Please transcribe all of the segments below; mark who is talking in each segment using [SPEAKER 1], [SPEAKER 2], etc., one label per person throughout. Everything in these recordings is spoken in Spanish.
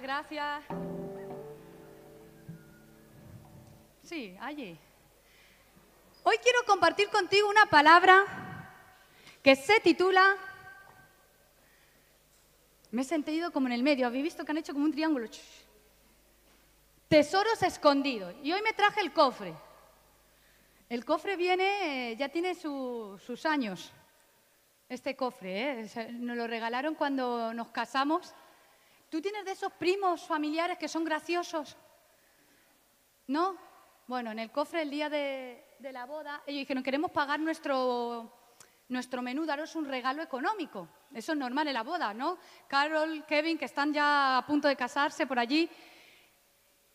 [SPEAKER 1] Gracias. Sí, allí. Hoy quiero compartir contigo una palabra que se titula... Me he sentido como en el medio. ¿Habéis visto que han hecho como un triángulo? Tesoros escondidos. Y hoy me traje el cofre. El cofre viene, eh, ya tiene sus años. Este cofre, ¿eh? nos lo regalaron cuando nos casamos. ¿Tú tienes de esos primos familiares que son graciosos? ¿No? Bueno, en el cofre el día de, la boda, ellos dijeron, queremos pagar nuestro, nuestro menú, daros un regalo económico. Eso es normal en la boda, ¿no? Carol, Kevin, que están ya a punto de casarse por allí.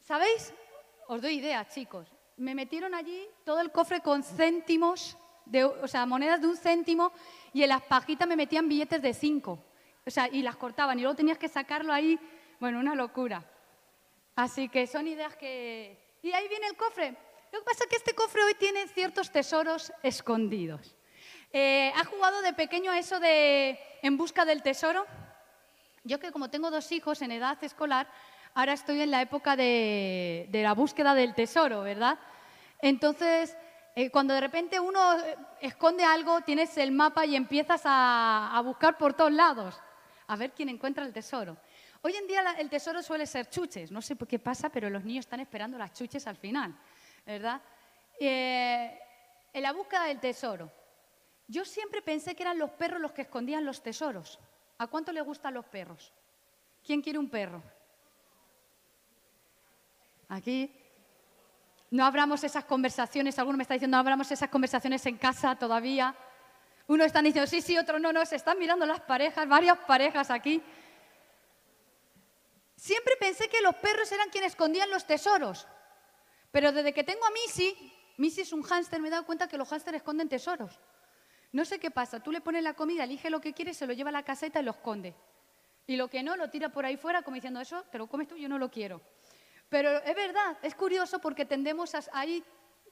[SPEAKER 1] ¿Sabéis? Os doy idea, chicos. Me metieron allí todo el cofre con céntimos, de, o sea, monedas de un céntimo, y en las pajitas me metían billetes de cinco. O sea, y las cortaban, y luego tenías que sacarlo ahí. Bueno, una locura. Así que son ideas que, y ahí viene el cofre. Lo que pasa es que este cofre hoy tiene ciertos tesoros escondidos. Eh, ¿Has jugado de pequeño a eso de en busca del tesoro? Yo que como tengo dos hijos en edad escolar, ahora estoy en la época de, la búsqueda del tesoro, ¿verdad? Entonces, eh, cuando de repente uno esconde algo, tienes el mapa y empiezas a, a buscar por todos lados, a ver quién encuentra el tesoro. Hoy en día el tesoro suele ser chuches. No sé por qué pasa, pero los niños están esperando las chuches al final, ¿verdad? Eh, en la búsqueda del tesoro. Yo siempre pensé que eran los perros los que escondían los tesoros. ¿A cuánto le gustan los perros? ¿Quién quiere un perro? Aquí no abramos esas conversaciones, alguno me está diciendo, no abramos esas conversaciones en casa todavía. Uno está diciendo, sí, sí, otro no, no, se están mirando las parejas, varias parejas aquí. Siempre pensé que los perros eran quienes escondían los tesoros. Pero desde que tengo a Missy, Missy es un hámster, me he dado cuenta que los hámsters esconden tesoros. No sé qué pasa, tú le pones la comida, elige lo que quiere, se lo lleva a la caseta y lo esconde. Y lo que no, lo tira por ahí fuera como diciendo, eso te lo comes tú, yo no lo quiero. Pero es verdad, es curioso porque tendemos a,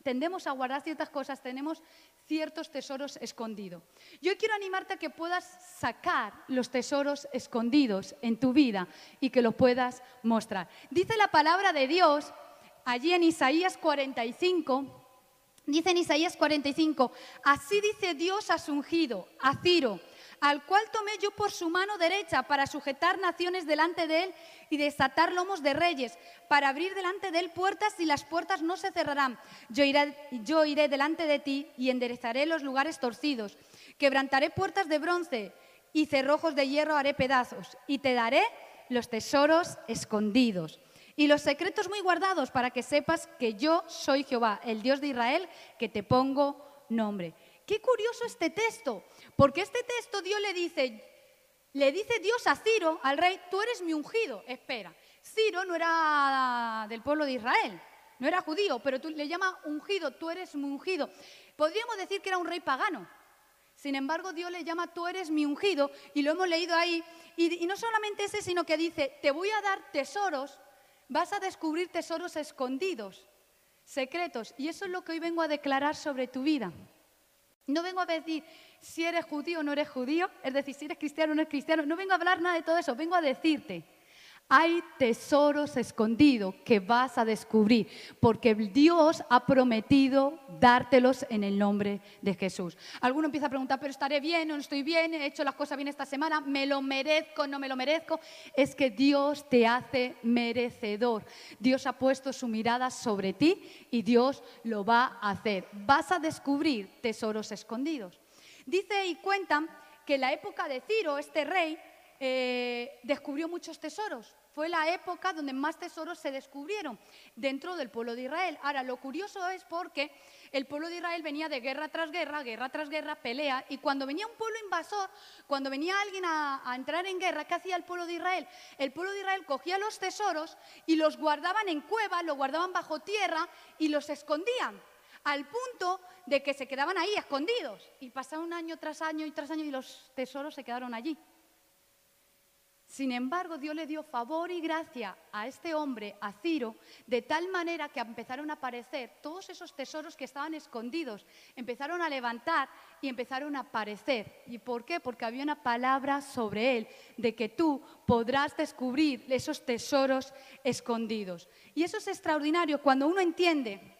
[SPEAKER 1] tendemos a guardar ciertas cosas, tenemos ciertos tesoros escondidos. Yo quiero animarte a que puedas sacar los tesoros escondidos en tu vida y que los puedas mostrar. Dice la palabra de Dios allí en Isaías 45, dice en Isaías 45, así dice Dios a su ungido, a Ciro, al cual tomé yo por su mano derecha para sujetar naciones delante de él y desatar lomos de reyes, para abrir delante de él puertas y las puertas no se cerrarán. Yo iré, delante de ti y enderezaré los lugares torcidos, quebrantaré puertas de bronce y cerrojos de hierro haré pedazos y te daré los tesoros escondidos y los secretos muy guardados para que sepas que yo soy Jehová, el Dios de Israel, que te pongo nombre. Qué curioso este texto, porque este texto Dios le dice, le dice Dios a Ciro, al rey, tú eres mi ungido. Espera, Ciro no era del pueblo de Israel, no era judío, pero tú le llamas ungido, tú eres mi ungido. Podríamos decir que era un rey pagano. Sin embargo, Dios le llama, tú eres mi ungido, y lo hemos leído ahí. Y, y no solamente ese, sino que dice, te voy a dar tesoros, vas a descubrir tesoros escondidos, secretos. Y eso es lo que hoy vengo a declarar sobre tu vida. No vengo a decir si eres judío o no eres judío, es decir, si eres cristiano o no eres cristiano. No vengo a hablar nada de todo eso, vengo a decirte, hay tesoros escondidos que vas a descubrir, porque Dios ha prometido dártelos en el nombre de Jesús. Alguno empieza a preguntar, pero estaré bien o no estoy bien, he hecho las cosas bien esta semana, me lo merezco, no me lo merezco. Es que Dios te hace merecedor. Dios ha puesto su mirada sobre ti y Dios lo va a hacer. Vas a descubrir tesoros escondidos. Dice y cuentan que en la época de Ciro, este rey, eh, descubrió muchos tesoros. Fue la época donde más tesoros se descubrieron dentro del pueblo de Israel. Ahora, lo curioso es porque el pueblo de Israel venía de guerra tras guerra, guerra tras guerra, pelea, y cuando venía un pueblo invasor, cuando venía alguien a, entrar en guerra, ¿qué hacía el pueblo de Israel? El pueblo de Israel cogía los tesoros y los guardaban en cuevas, los guardaban bajo tierra y los escondían al punto de que se quedaban ahí escondidos. Y pasaron año tras año y tras año y los tesoros se quedaron allí. Sin embargo, Dios le dio favor y gracia a este hombre, a Ciro, de tal manera que empezaron a aparecer todos esos tesoros que estaban escondidos, empezaron a levantar y empezaron a aparecer. ¿Y por qué? Porque había una palabra sobre él, de que tú podrás descubrir esos tesoros escondidos. Y eso es extraordinario cuando uno entiende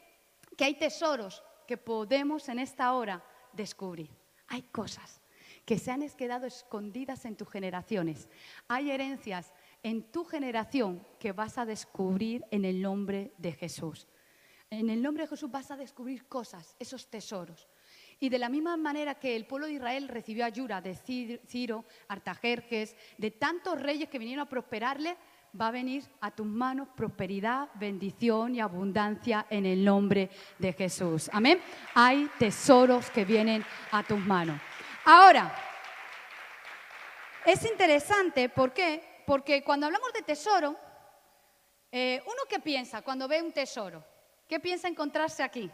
[SPEAKER 1] que hay tesoros que podemos en esta hora descubrir. Hay cosas que se han quedado escondidas en tus generaciones. Hay herencias en tu generación que vas a descubrir en el nombre de Jesús. En el nombre de Jesús vas a descubrir cosas, esos tesoros. Y de la misma manera que el pueblo de Israel recibió ayuda de Ciro, Artajerjes, de tantos reyes que vinieron a prosperarle, va a venir a tus manos prosperidad, bendición y abundancia en el nombre de Jesús. Amén. Hay tesoros que vienen a tus manos. Ahora, es interesante, ¿por qué? Porque cuando hablamos de tesoro, eh, ¿uno qué piensa cuando ve un tesoro? ¿Qué piensa encontrarse aquí?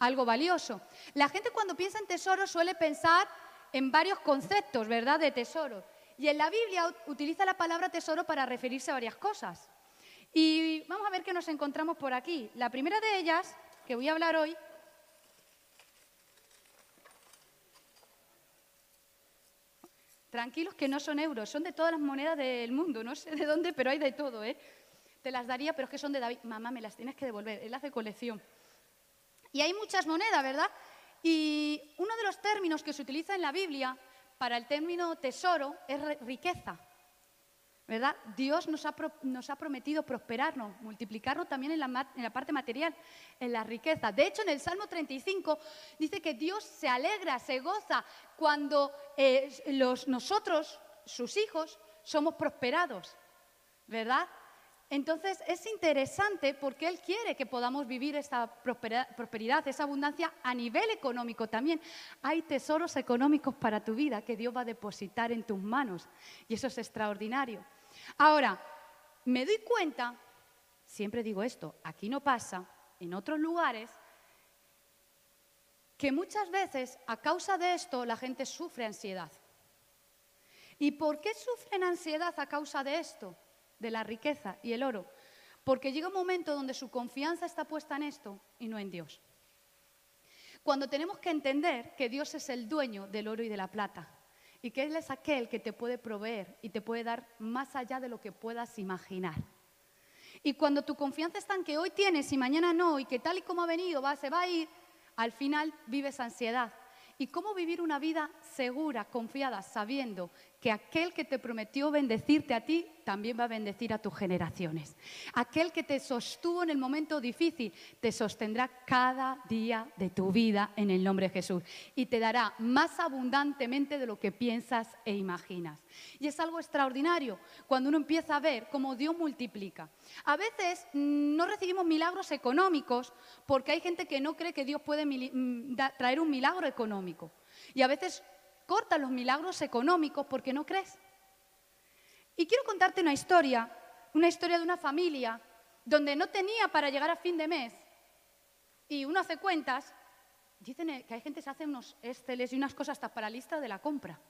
[SPEAKER 1] Algo valioso. La gente cuando piensa en tesoro suele pensar en varios conceptos, ¿verdad?, de tesoro. Y en la Biblia utiliza la palabra tesoro para referirse a varias cosas. Y vamos a ver qué nos encontramos por aquí. La primera de ellas, que voy a hablar hoy, Tranquilos que no son euros, son de todas las monedas del mundo, no sé de dónde, pero hay de todo, ¿eh? Te las daría, pero es que son de David. Mamá, me las tienes que devolver, él hace colección. Y hay muchas monedas, ¿verdad? Y uno de los términos que se utiliza en la Biblia para el término tesoro es riqueza. ¿Verdad? Dios nos ha, prometido prosperarnos, multiplicarnos también en la, parte material, en la riqueza. De hecho, en el Salmo 35 dice que Dios se alegra, se goza cuando eh, nosotros, sus hijos, somos prosperados, ¿verdad? Entonces es interesante porque Él quiere que podamos vivir esta prosperidad, esa abundancia a nivel económico también. Hay tesoros económicos para tu vida que Dios va a depositar en tus manos y eso es extraordinario. Ahora, me doy cuenta, siempre digo esto, aquí no pasa, en otros lugares, que muchas veces a causa de esto la gente sufre ansiedad. ¿Y por qué sufren ansiedad a causa de esto, de la riqueza y el oro? Porque llega un momento donde su confianza está puesta en esto y no en Dios. Cuando tenemos que entender que Dios es el dueño del oro y de la plata, y que Él es aquel que te puede proveer y te puede dar más allá de lo que puedas imaginar. Y cuando tu confianza está en que hoy tienes y mañana no, y que tal y como ha venido va, se va a ir, al final vives ansiedad. ¿Y cómo vivir una vida segura, confiada, sabiendo que aquel que te prometió bendecirte a ti también va a bendecir a tus generaciones. Aquel que te sostuvo en el momento difícil te sostendrá cada día de tu vida en el nombre de Jesús y te dará más abundantemente de lo que piensas e imaginas. Y es algo extraordinario cuando uno empieza a ver cómo Dios multiplica. A veces mm, no recibimos milagros económicos porque hay gente que no cree que Dios puede mm, traer un milagro económico. Y a veces corta los milagros económicos porque no crees. Y quiero contarte una historia, una historia de una familia donde no tenía para llegar a fin de mes y uno hace cuentas, dicen que hay gente que se hace unos esteles y unas cosas hasta para lista de la compra.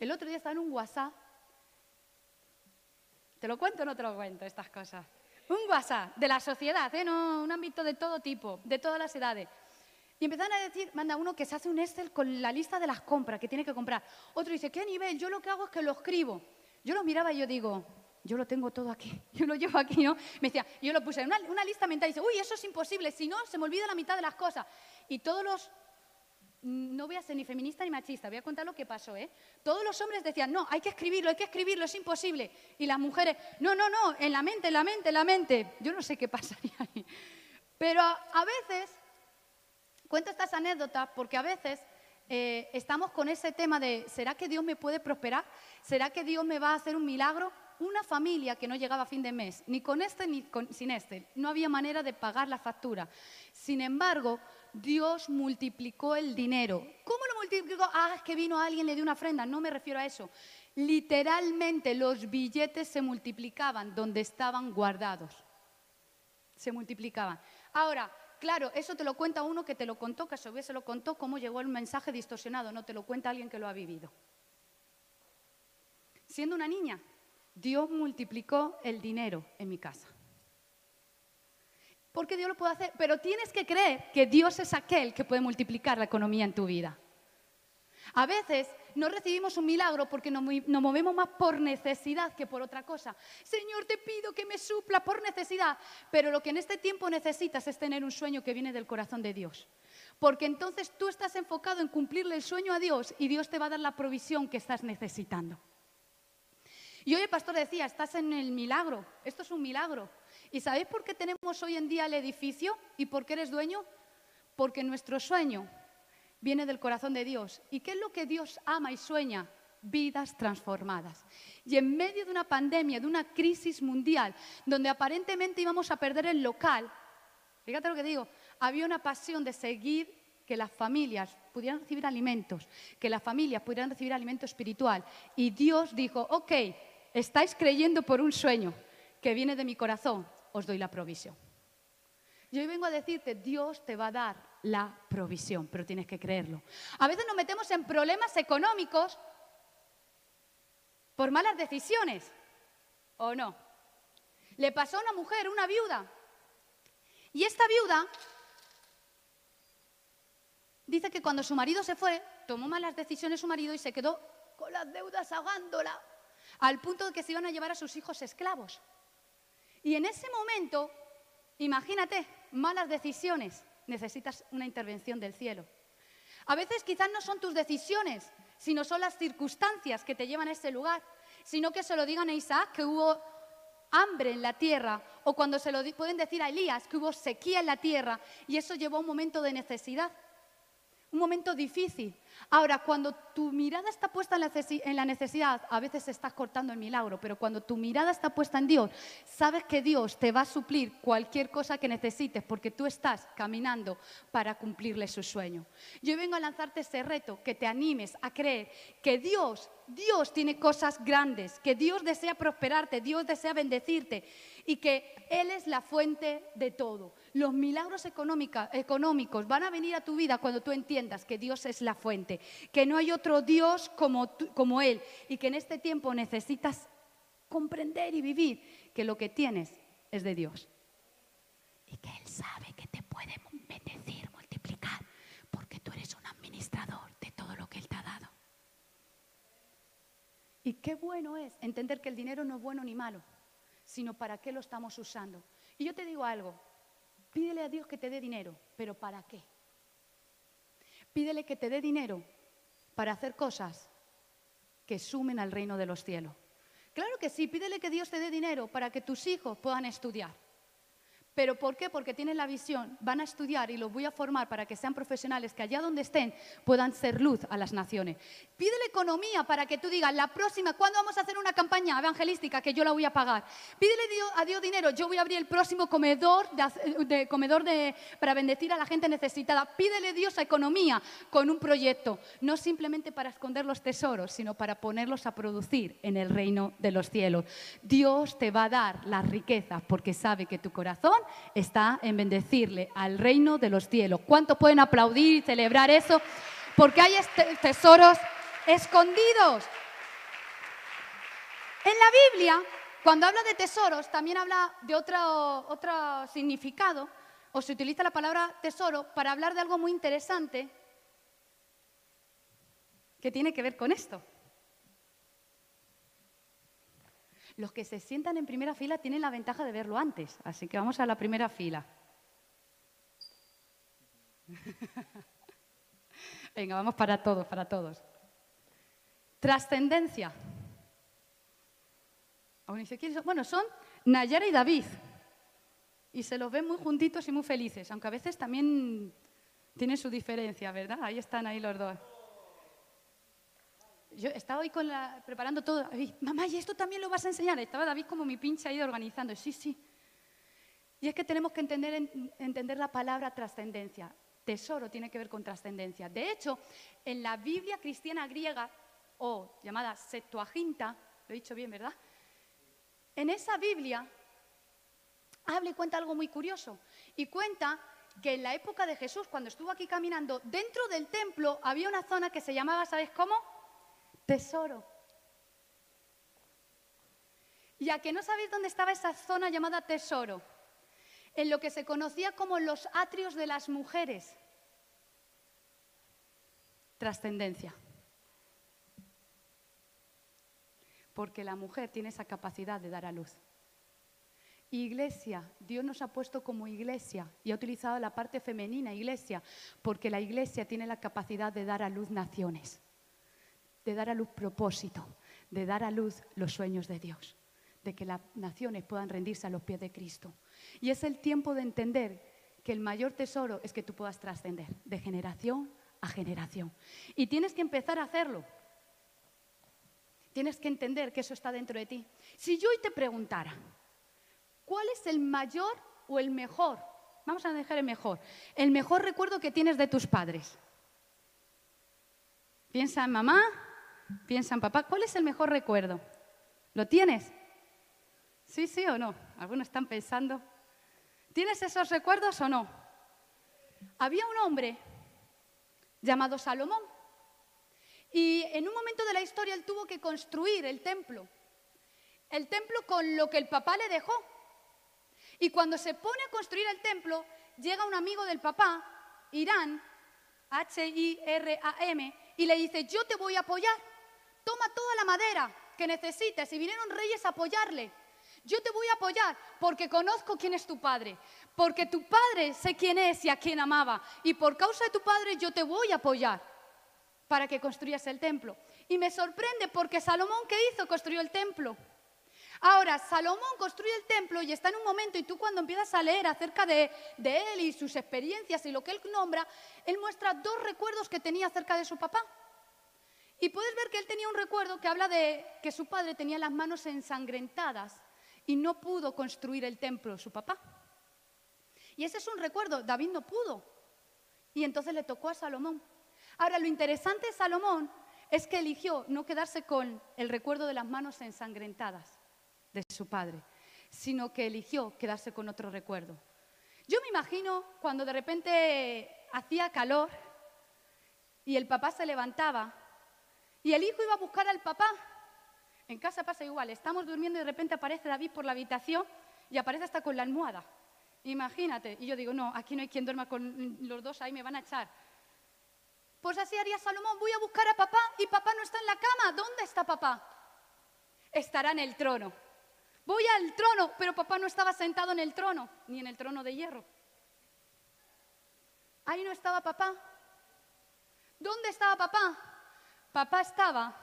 [SPEAKER 1] El otro día estaba en un WhatsApp, ¿te lo cuento o no te lo cuento estas cosas? Un WhatsApp de la sociedad, ¿eh? no, un ámbito de todo tipo, de todas las edades. Y empezaron a decir, manda uno que se hace un Excel con la lista de las compras que tiene que comprar. Otro dice, ¿qué nivel? Yo lo que hago es que lo escribo. Yo lo miraba y yo digo, yo lo tengo todo aquí, yo lo llevo aquí, ¿no? Me decía, yo lo puse en una, lista mental y dice, uy, eso es imposible, si no, se me olvida la mitad de las cosas. Y todos los, no voy a ser ni feminista ni machista, voy a contar lo que pasó, ¿eh? Todos los hombres decían, no, hay que escribirlo, hay que escribirlo, es imposible. Y las mujeres, no, no, no, en la mente, en la mente, en la mente. Yo no sé qué pasaría ahí. Pero a veces Cuento estas anécdotas porque a veces eh, estamos con ese tema de, ¿será que Dios me puede prosperar? ¿Será que Dios me va a hacer un milagro? Una familia que no llegaba a fin de mes, ni con este ni sin este, no había manera de pagar la factura. Sin embargo, Dios multiplicó el dinero. ¿Cómo lo multiplicó? Ah, es que vino alguien, le dio una ofrenda. No me refiero a eso. Literalmente los billetes se multiplicaban donde estaban guardados. Se multiplicaban. Ahora, Claro, eso te lo cuenta uno que te lo contó, que a su vez se lo contó cómo llegó el mensaje distorsionado, no te lo cuenta alguien que lo ha vivido. siendo una niña, Dios multiplicó el dinero en mi casa. Porque Dios lo puede hacer, pero tienes que creer que Dios es aquel que puede multiplicar la economía en tu vida. A veces no recibimos un milagro porque nos, movemos más por necesidad que por otra cosa. Señor, te pido que me supla por necesidad, pero lo que en este tiempo necesitas es tener un sueño que viene del corazón de Dios. Porque entonces tú estás enfocado en cumplirle el sueño a Dios y Dios te va a dar la provisión que estás necesitando. Y hoy el pastor decía, estás en el milagro, esto es un milagro. ¿Y sabéis por qué tenemos hoy en día el edificio y por qué eres dueño? Porque nuestro sueño viene del corazón de Dios. ¿Y qué es lo que Dios ama y sueña? Vidas transformadas. Y en medio de una pandemia, de una crisis mundial, donde aparentemente íbamos a perder el local, fíjate lo que digo, había una pasión de seguir que las familias pudieran recibir alimentos, que las familias pudieran recibir alimento espiritual. Y Dios dijo, ok, estáis creyendo por un sueño que viene de mi corazón, os doy la provisión. Y hoy vengo a decirte, Dios te va a dar la provisión, pero tienes que creerlo. A veces nos metemos en problemas económicos por malas decisiones, ¿o no? Le pasó a una mujer, una viuda, y esta viuda dice que cuando su marido se fue, tomó malas decisiones su marido y se quedó con las deudas ahogándola, al punto de que se iban a llevar a sus hijos esclavos. Y en ese momento, imagínate, malas decisiones, necesitas una intervención del cielo. A veces quizás no son tus decisiones, sino son las circunstancias que te llevan a ese lugar, sino que se lo digan a Isaac que hubo hambre en la tierra, o cuando se lo pueden decir a Elías que hubo sequía en la tierra, y eso llevó a un momento de necesidad un momento difícil. Ahora, cuando tu mirada está puesta en la necesidad, a veces estás cortando el milagro, pero cuando tu mirada está puesta en Dios, sabes que Dios te va a suplir cualquier cosa que necesites porque tú estás caminando para cumplirle su sueño. Yo vengo a lanzarte ese reto, que te animes a creer que Dios, Dios tiene cosas grandes, que Dios desea prosperarte, Dios desea bendecirte y que Él es la fuente de todo. Los milagros económicos van a venir a tu vida cuando tú entiendas que Dios es la fuente, que no hay otro Dios como, como Él y que en este tiempo necesitas comprender y vivir que lo que tienes es de Dios. Y que Él sabe que te puede bendecir, multiplicar, porque tú eres un administrador de todo lo que Él te. Y qué bueno es entender que el dinero no es bueno ni malo sino para qué lo estamos usando. Y yo te digo algo, pídele a Dios que te dé dinero, pero ¿para qué? Pídele que te dé dinero para hacer cosas que sumen al reino de los cielos. Claro que sí, pídele que Dios te dé dinero para que tus hijos puedan estudiar. ¿Pero por qué? Porque tienen la visión, van a estudiar y los voy a formar para que sean profesionales, que allá donde estén puedan ser luz a las naciones. Pídele economía para que tú digas, la próxima, ¿cuándo vamos a hacer una campaña evangelística que yo la voy a pagar? Pídele a Dios dinero, yo voy a abrir el próximo comedor, de, comedor de, para bendecir a la gente necesitada. Pídele Dios a economía con un proyecto, no simplemente para esconder los tesoros, sino para ponerlos a producir en el reino de los cielos. Dios te va a dar las riquezas porque sabe que tu corazón está en bendecirle al reino de los cielos. ¿Cuántos pueden aplaudir y celebrar eso? Porque hay este, tesoros escondidos. En la Biblia, cuando habla de tesoros, también habla de otro, otro significado, o se utiliza la palabra tesoro para hablar de algo muy interesante que tiene que ver con esto. Los que se sientan en primera fila tienen la ventaja de verlo antes, así que vamos a la primera fila. Venga, vamos para todos, para todos. Trascendencia. Bueno, son Nayara y David. Y se los ven muy juntitos y muy felices, aunque a veces también tienen su diferencia, ¿verdad? Ahí están ahí los dos yo estaba hoy con la, preparando todo. Mamá, ¿y esto también lo vas a enseñar? Estaba David como mi pinche ahí organizando. Sí, sí. Y es que tenemos que entender, entender la palabra trascendencia. Tesoro tiene que ver con trascendencia. De hecho, en la Biblia cristiana griega, o llamada Septuaginta, lo he dicho bien, ¿verdad? En esa Biblia habla y cuenta algo muy curioso. Y cuenta que en la época de Jesús, cuando estuvo aquí caminando, dentro del templo había una zona que se llamaba, ¿sabes cómo? Tesoro. ¿Y a que no sabéis dónde estaba esa zona llamada tesoro? En lo que se conocía como los atrios de las mujeres. Trascendencia. Porque la mujer tiene esa capacidad de dar a luz. Iglesia, Dios nos ha puesto como iglesia y ha utilizado la parte femenina, iglesia, porque la iglesia tiene la capacidad de dar a luz naciones, de dar a luz propósito, de dar a luz los sueños de Dios, de que las naciones puedan rendirse a los pies de Cristo. Y es el tiempo de entender que el mayor tesoro es que tú puedas trascender de generación a generación. Y tienes que empezar a hacerlo. Tienes que entender que eso está dentro de ti. Si yo hoy te preguntara, ¿cuál es el mayor o el mejor? Vamos a dejar el mejor. El mejor recuerdo que tienes de tus padres. Piensa en mamá, piensa en papá. ¿Cuál es el mejor recuerdo? ¿Lo tienes? ¿Sí, sí o no? Algunos están pensando. ¿Tienes esos recuerdos o no? Había un hombre llamado Salomón. Y en un momento de la historia él tuvo que construir el templo. El templo con lo que el papá le dejó. Y cuando se pone a construir el templo, llega un amigo del papá, Irán, H-I-R-A-M, y le dice, yo te voy a apoyar. Toma toda la madera que necesites. Y vinieron reyes a apoyarle. Yo te voy a apoyar porque conozco quién es tu padre, porque tu padre sé quién es y a quién amaba, y por causa de tu padre yo te voy a apoyar para que construyas el templo. Y me sorprende porque Salomón, ¿qué hizo? Construyó el templo. Ahora, Salomón construye el templo y está en un momento, y tú cuando empiezas a leer acerca de, él y sus experiencias y lo que él nombra, él muestra dos recuerdos que tenía acerca de su papá. Y puedes ver que él tenía un recuerdo que habla de que su padre tenía las manos ensangrentadas y no pudo construir el templo su papá. Y ese es un recuerdo, David no pudo. Y entonces le tocó a Salomón. Ahora, lo interesante de Salomón es que eligió no quedarse con el recuerdo de las manos ensangrentadas de su padre, sino que eligió quedarse con otro recuerdo. Yo me imagino cuando de repente hacía calor y el papá se levantaba y el hijo iba a buscar al papá en casa pasa igual, estamos durmiendo y de repente aparece David por la habitación y aparece hasta con la almohada. Imagínate. Y yo digo, no, aquí no hay quien duerma con los dos, ahí me van a echar. Pues así haría Salomón, voy a buscar a papá y papá no está en la cama. ¿Dónde está papá? Estará en el trono. Voy al trono, pero papá no estaba sentado en el trono, ni en el trono de hierro. Ahí no estaba papá. ¿Dónde estaba papá? Papá estaba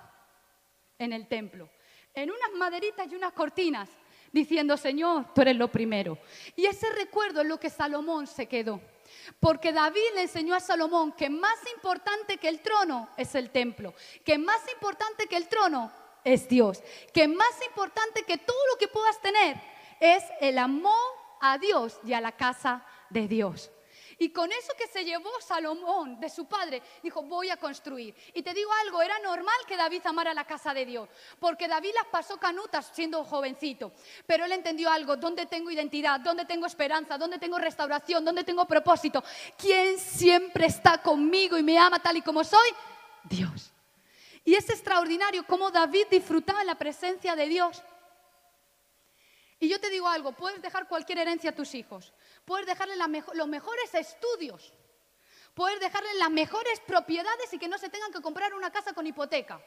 [SPEAKER 1] en el templo en unas maderitas y unas cortinas, diciendo, Señor, tú eres lo primero. Y ese recuerdo es lo que Salomón se quedó. Porque David le enseñó a Salomón que más importante que el trono es el templo, que más importante que el trono es Dios, que más importante que todo lo que puedas tener es el amor a Dios y a la casa de Dios. Y con eso que se llevó Salomón de su padre, dijo, voy a construir. Y te digo algo, era normal que David amara la casa de Dios, porque David las pasó canutas siendo jovencito. Pero él entendió algo, ¿dónde tengo identidad? ¿Dónde tengo esperanza? ¿Dónde tengo restauración? ¿Dónde tengo propósito? ¿Quién siempre está conmigo y me ama tal y como soy? Dios. Y es extraordinario cómo David disfrutaba la presencia de Dios. Y yo te digo algo, puedes dejar cualquier herencia a tus hijos, puedes dejarles los mejores estudios, puedes dejarles las mejores propiedades y que no se tengan que comprar una casa con hipoteca.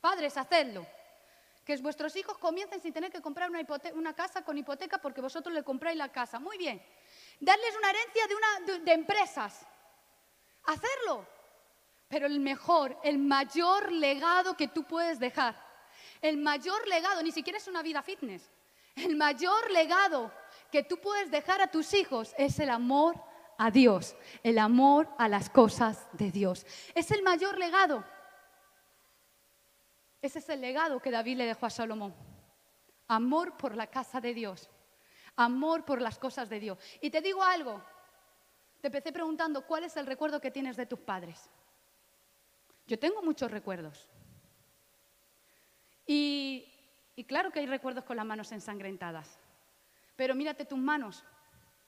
[SPEAKER 1] Padres, hacedlo. Que vuestros hijos comiencen sin tener que comprar una, casa con hipoteca porque vosotros le compráis la casa. Muy bien. Darles una herencia de empresas. Hacerlo. Pero el mejor, el mayor legado que tú puedes dejar, el mayor legado, ni siquiera es una vida fitness, el mayor legado que tú puedes dejar a tus hijos es el amor a Dios, el amor a las cosas de Dios. Es el mayor legado. Ese es el legado que David le dejó a Salomón. Amor por la casa de Dios. Amor por las cosas de Dios. Y te digo algo. Te empecé preguntando, ¿cuál es el recuerdo que tienes de tus padres? Yo tengo muchos recuerdos. Y y claro que hay recuerdos con las manos ensangrentadas. Pero mírate tus manos,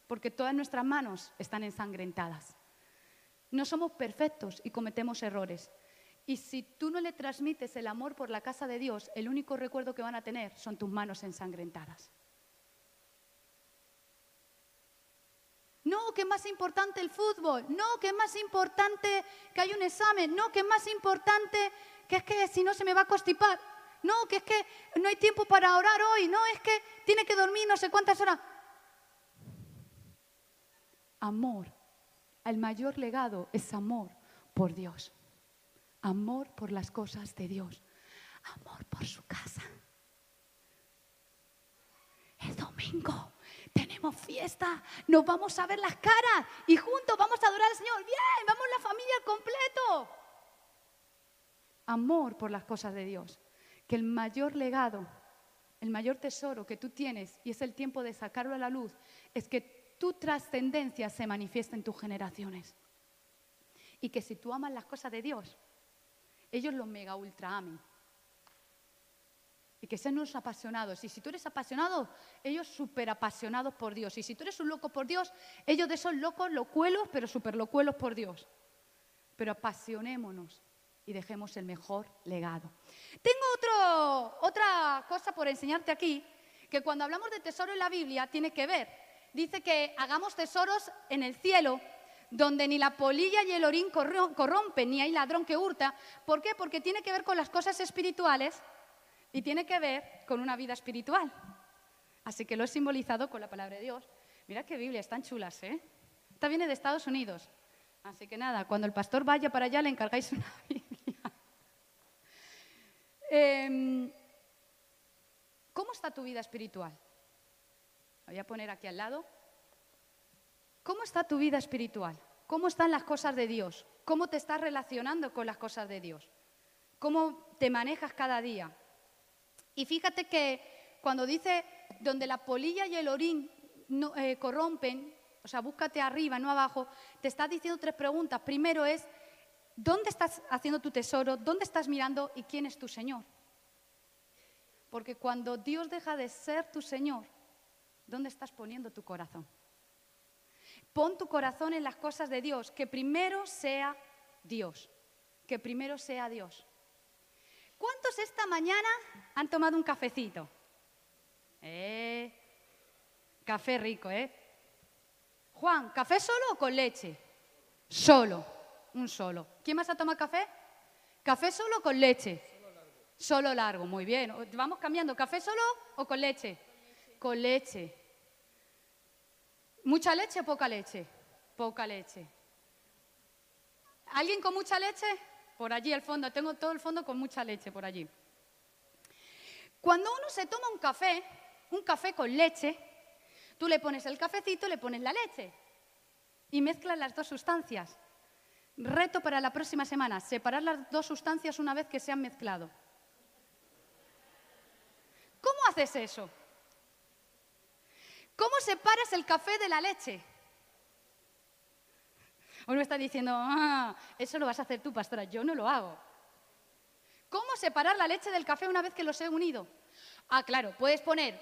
[SPEAKER 1] porque todas nuestras manos están ensangrentadas. No somos perfectos y cometemos errores. Y si tú no le transmites el amor por la casa de Dios, el único recuerdo que van a tener son tus manos ensangrentadas. No, que es más importante el fútbol. No, que es más importante que hay un examen. No, que es más importante que es que si no se me va a constipar. No, que es que no hay tiempo para orar hoy. No, es que tiene que dormir no sé cuántas horas. Amor. El mayor legado es amor por Dios. Amor por las cosas de Dios. Amor por su casa. El domingo tenemos fiesta, nos vamos a ver las caras y juntos vamos a adorar al Señor. Bien, vamos la familia al completo. Amor por las cosas de Dios. Que el mayor legado, el mayor tesoro que tú tienes, y es el tiempo de sacarlo a la luz, es que tu trascendencia se manifiesta en tus generaciones. Y que si tú amas las cosas de Dios, ellos los mega ultra amen y que sean unos apasionados. Y si tú eres apasionado, ellos súper apasionados por Dios. Y si tú eres un loco por Dios, ellos de esos locos locuelos, pero súper locuelos por Dios. Pero apasionémonos y dejemos el mejor legado. Tengo otro, otra cosa por enseñarte aquí, que cuando hablamos de tesoro en la Biblia tiene que ver. Dice que hagamos tesoros en el cielo, donde ni la polilla y el orín corrompen, ni hay ladrón que hurta. ¿Por qué? Porque tiene que ver con las cosas espirituales y tiene que ver con una vida espiritual. Así que lo he simbolizado con la palabra de Dios. Mira qué Biblia, están chulas, ¿eh? Esta viene de Estados Unidos. Así que nada, cuando el pastor vaya para allá le encargáis una Biblia. Em, ¿Cómo está tu vida espiritual? voy a poner aquí al lado. ¿Cómo está tu vida espiritual? ¿Cómo están las cosas de Dios? ¿Cómo te estás relacionando con las cosas de Dios? ¿Cómo te manejas cada día? Y fíjate que cuando dice donde la polilla y el orín no, eh, corrompen, o sea, búscate arriba, no abajo, te está diciendo tres preguntas. Primero es, ¿dónde estás haciendo tu tesoro? ¿Dónde estás mirando? ¿Y quién es tu Señor? Porque cuando Dios deja de ser tu Señor, ¿dónde estás poniendo tu corazón? Pon tu corazón en las cosas de Dios, que primero sea Dios, que primero sea Dios. ¿Cuántos esta mañana han tomado un cafecito? Eh, café rico, ¿eh? Juan, ¿café solo o con leche? Solo, un solo. ¿Quién más ha tomado café? ¿Café solo con leche? Solo largo, muy bien. Vamos cambiando, ¿café solo o con leche? Con leche. ¿Mucha leche o poca leche? Poca leche. ¿Alguien con mucha leche? por allí al fondo, tengo todo el fondo con mucha leche por allí. Cuando uno se toma un café, un café con leche, tú le pones el cafecito, le pones la leche y mezclas las dos sustancias. Reto para la próxima semana, separar las dos sustancias una vez que se han mezclado. ¿Cómo haces eso? ¿Cómo separas el café de la leche? Uno está diciendo, ah, eso lo vas a hacer tú, pastora, yo no lo hago. ¿Cómo separar la leche del café una vez que los he unido? Ah, claro, puedes poner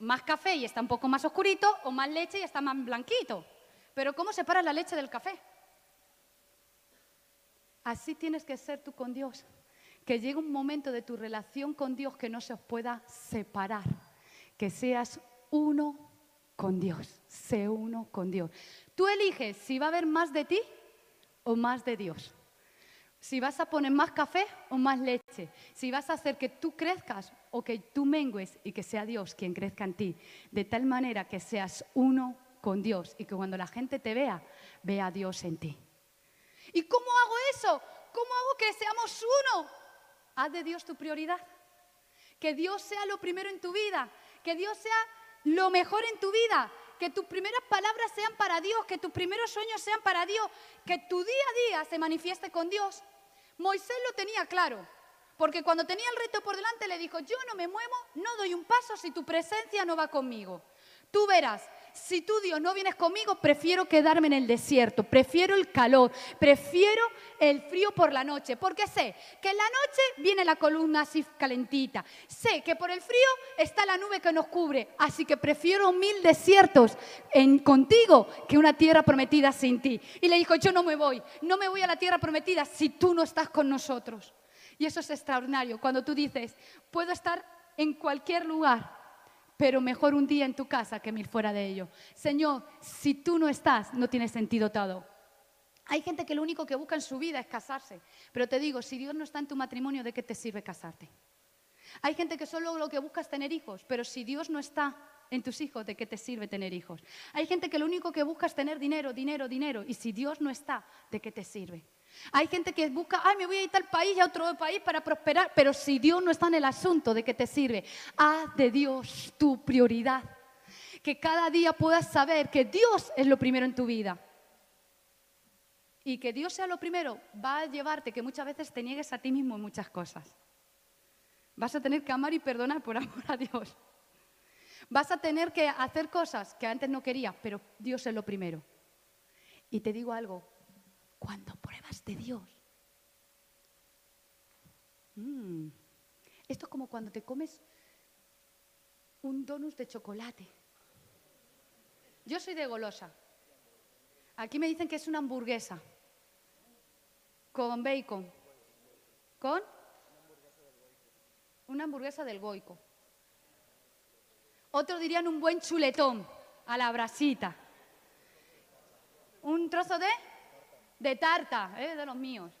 [SPEAKER 1] más café y está un poco más oscurito o más leche y está más blanquito. Pero ¿cómo separas la leche del café? Así tienes que ser tú con Dios. Que llegue un momento de tu relación con Dios que no se os pueda separar. Que seas uno con Dios. Sé uno con Dios. Tú eliges si va a haber más de ti o más de Dios. Si vas a poner más café o más leche. Si vas a hacer que tú crezcas o que tú mengues y que sea Dios quien crezca en ti. De tal manera que seas uno con Dios y que cuando la gente te vea, vea a Dios en ti. ¿Y cómo hago eso? ¿Cómo hago que seamos uno? Haz de Dios tu prioridad. Que Dios sea lo primero en tu vida. Que Dios sea lo mejor en tu vida que tus primeras palabras sean para Dios, que tus primeros sueños sean para Dios, que tu día a día se manifieste con Dios. Moisés lo tenía claro, porque cuando tenía el reto por delante le dijo, yo no me muevo, no doy un paso si tu presencia no va conmigo. Tú verás, si tú Dios no vienes conmigo, prefiero quedarme en el desierto, prefiero el calor, prefiero el frío por la noche, porque sé que en la noche viene la columna así calentita, sé que por el frío está la nube que nos cubre, así que prefiero mil desiertos en, contigo que una tierra prometida sin ti. Y le dijo, yo no me voy, no me voy a la tierra prometida si tú no estás con nosotros. Y eso es extraordinario, cuando tú dices, puedo estar en cualquier lugar, pero mejor un día en tu casa que mil fuera de ello. Señor, si tú no estás, no tiene sentido todo. Hay gente que lo único que busca en su vida es casarse, pero te digo, si Dios no está en tu matrimonio, ¿de qué te sirve casarte? Hay gente que solo lo que busca es tener hijos, pero si Dios no está en tus hijos, ¿de qué te sirve tener hijos? Hay gente que lo único que busca es tener dinero, dinero, dinero, y si Dios no está, ¿de qué te sirve? Hay gente que busca, ay, me voy a ir a tal país, a otro país para prosperar, pero si Dios no está en el asunto, ¿de qué te sirve? Haz de Dios tu prioridad. Que cada día puedas saber que Dios es lo primero en tu vida. Y que Dios sea lo primero va a llevarte que muchas veces te niegues a ti mismo en muchas cosas. Vas a tener que amar y perdonar por amor a Dios. Vas a tener que hacer cosas que antes no querías, pero Dios es lo primero. Y te digo algo, cuando pruebas de Dios. Mm. Esto es como cuando te comes un donus de chocolate. Yo soy de golosa. Aquí me dicen que es una hamburguesa con bacon. ¿Con? Una hamburguesa del goico. Otros dirían un buen chuletón a la brasita. Un trozo de de tarta, ¿eh? de los míos.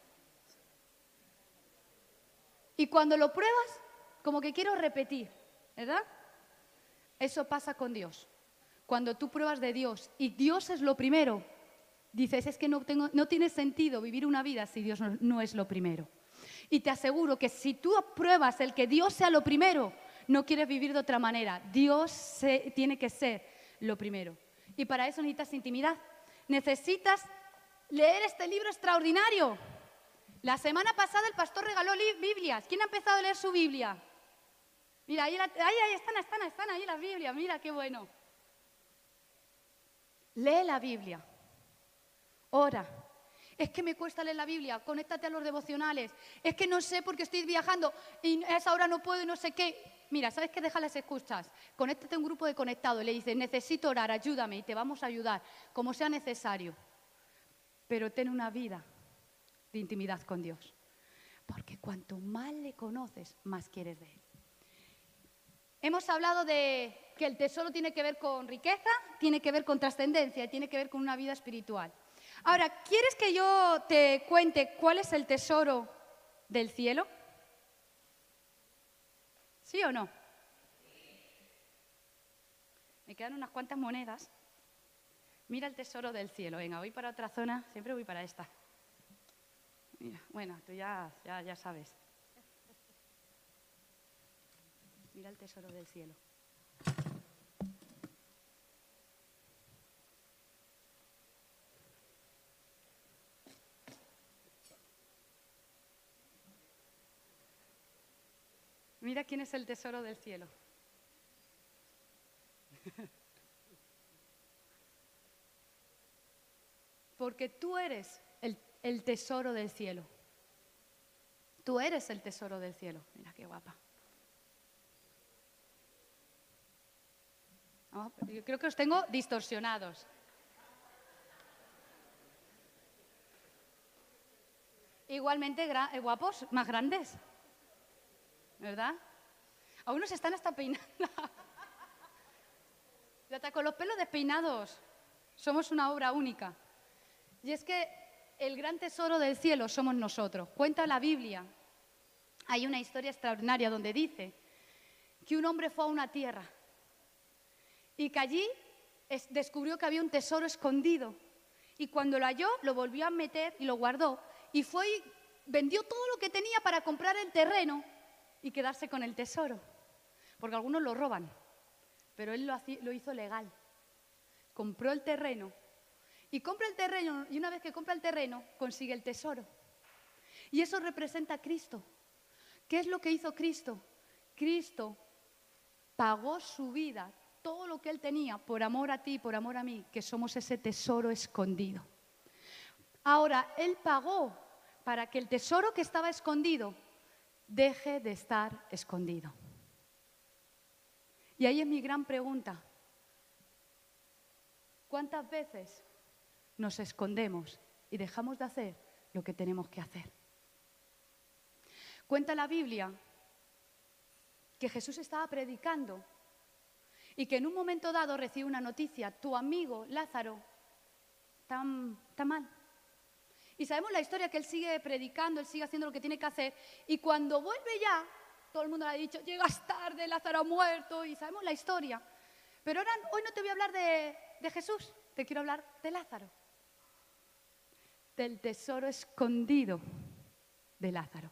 [SPEAKER 1] Y cuando lo pruebas, como que quiero repetir, ¿verdad? Eso pasa con Dios. Cuando tú pruebas de Dios y Dios es lo primero, dices, es que no, tengo, no tiene sentido vivir una vida si Dios no, es lo primero. Y te aseguro que si tú pruebas el que Dios sea lo primero, no quieres vivir de otra manera. Dios tiene que ser lo primero. Y para eso necesitas intimidad. Necesitas leer este libro extraordinario. La semana pasada el pastor regaló Biblias. ¿Quién ha empezado a leer su Biblia? Mira, ahí, ahí, están, están, están ahí las Biblias. Mira qué bueno. Lee la Biblia. Ora. Es que me cuesta leer la Biblia. Conéctate a los devocionales. Es que no sé porque estoy viajando y a esa hora no puedo y no sé qué. Mira, ¿sabes qué? Deja las escuchas. Conéctate a un grupo de conectados le dices, necesito orar, ayúdame y te vamos a ayudar, como sea necesario pero ten una vida de intimidad con Dios. Porque cuanto más le conoces, más quieres de Él. Hemos hablado de que el tesoro tiene que ver con riqueza, tiene que ver con trascendencia tiene que ver con una vida espiritual. Ahora, ¿quieres que yo te cuente cuál es el tesoro del cielo? ¿Sí o no? Me quedan unas cuantas monedas. Mira el tesoro del cielo. Venga, voy para otra zona, siempre voy para esta. Mira, bueno, tú ya, ya, ya sabes. Mira el tesoro del cielo. Mira quién es el tesoro del cielo. Porque tú eres el, tesoro del cielo. Tú eres el tesoro del cielo. Mira qué guapa. yo creo que os tengo distorsionados. Igualmente eh, guapos, más grandes. ¿Verdad? Algunos están hasta peinando. con los pelos despeinados. Somos una obra única. Y es que el gran tesoro del cielo somos nosotros. Cuenta la Biblia. Hay una historia extraordinaria donde dice que un hombre fue a una tierra y que allí descubrió que había un tesoro escondido. Y cuando lo halló, lo volvió a meter y lo guardó. Y fue y vendió todo lo que tenía para comprar el terreno y quedarse con el tesoro. Porque algunos lo roban, pero él lo hizo legal. Compró el terreno y compra el terreno, y una vez que compra el terreno, consigue el tesoro. Y eso representa a Cristo. ¿Qué es lo que hizo Cristo? Cristo pagó su vida, todo lo que Él tenía por amor a ti, por amor a mí, que somos ese tesoro escondido. Ahora, Él pagó para que el tesoro que estaba escondido deje de estar escondido. Y ahí es mi gran pregunta. ¿Cuántas veces nos escondemos y dejamos de hacer lo que tenemos que hacer? Cuenta la Biblia que Jesús estaba predicando y que en un momento dado recibe una noticia, tu amigo Lázaro está, mal. Y sabemos la historia que él sigue predicando, él sigue haciendo lo que tiene que hacer. Y cuando vuelve ya, todo el mundo le ha dicho, llegas tarde, Lázaro ha muerto, y sabemos la historia. Pero ahora, hoy no te voy a hablar de Jesús, te quiero hablar de Lázaro. Del tesoro escondido de Lázaro.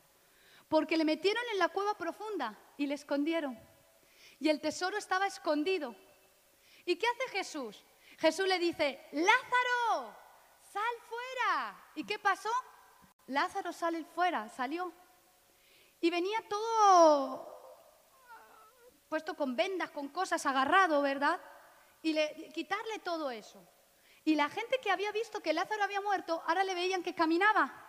[SPEAKER 1] Porque le metieron en la cueva profunda y le escondieron. Y el tesoro estaba escondido. ¿Y qué hace Jesús? Jesús le dice, Lázaro, sal fuera. ¿Y qué pasó? Lázaro sale fuera, salió. Y venía todo puesto con vendas, con cosas, agarrado, ¿verdad? Y le, quitarle todo eso. Y la gente que había visto que Lázaro había muerto, ahora le veían que caminaba.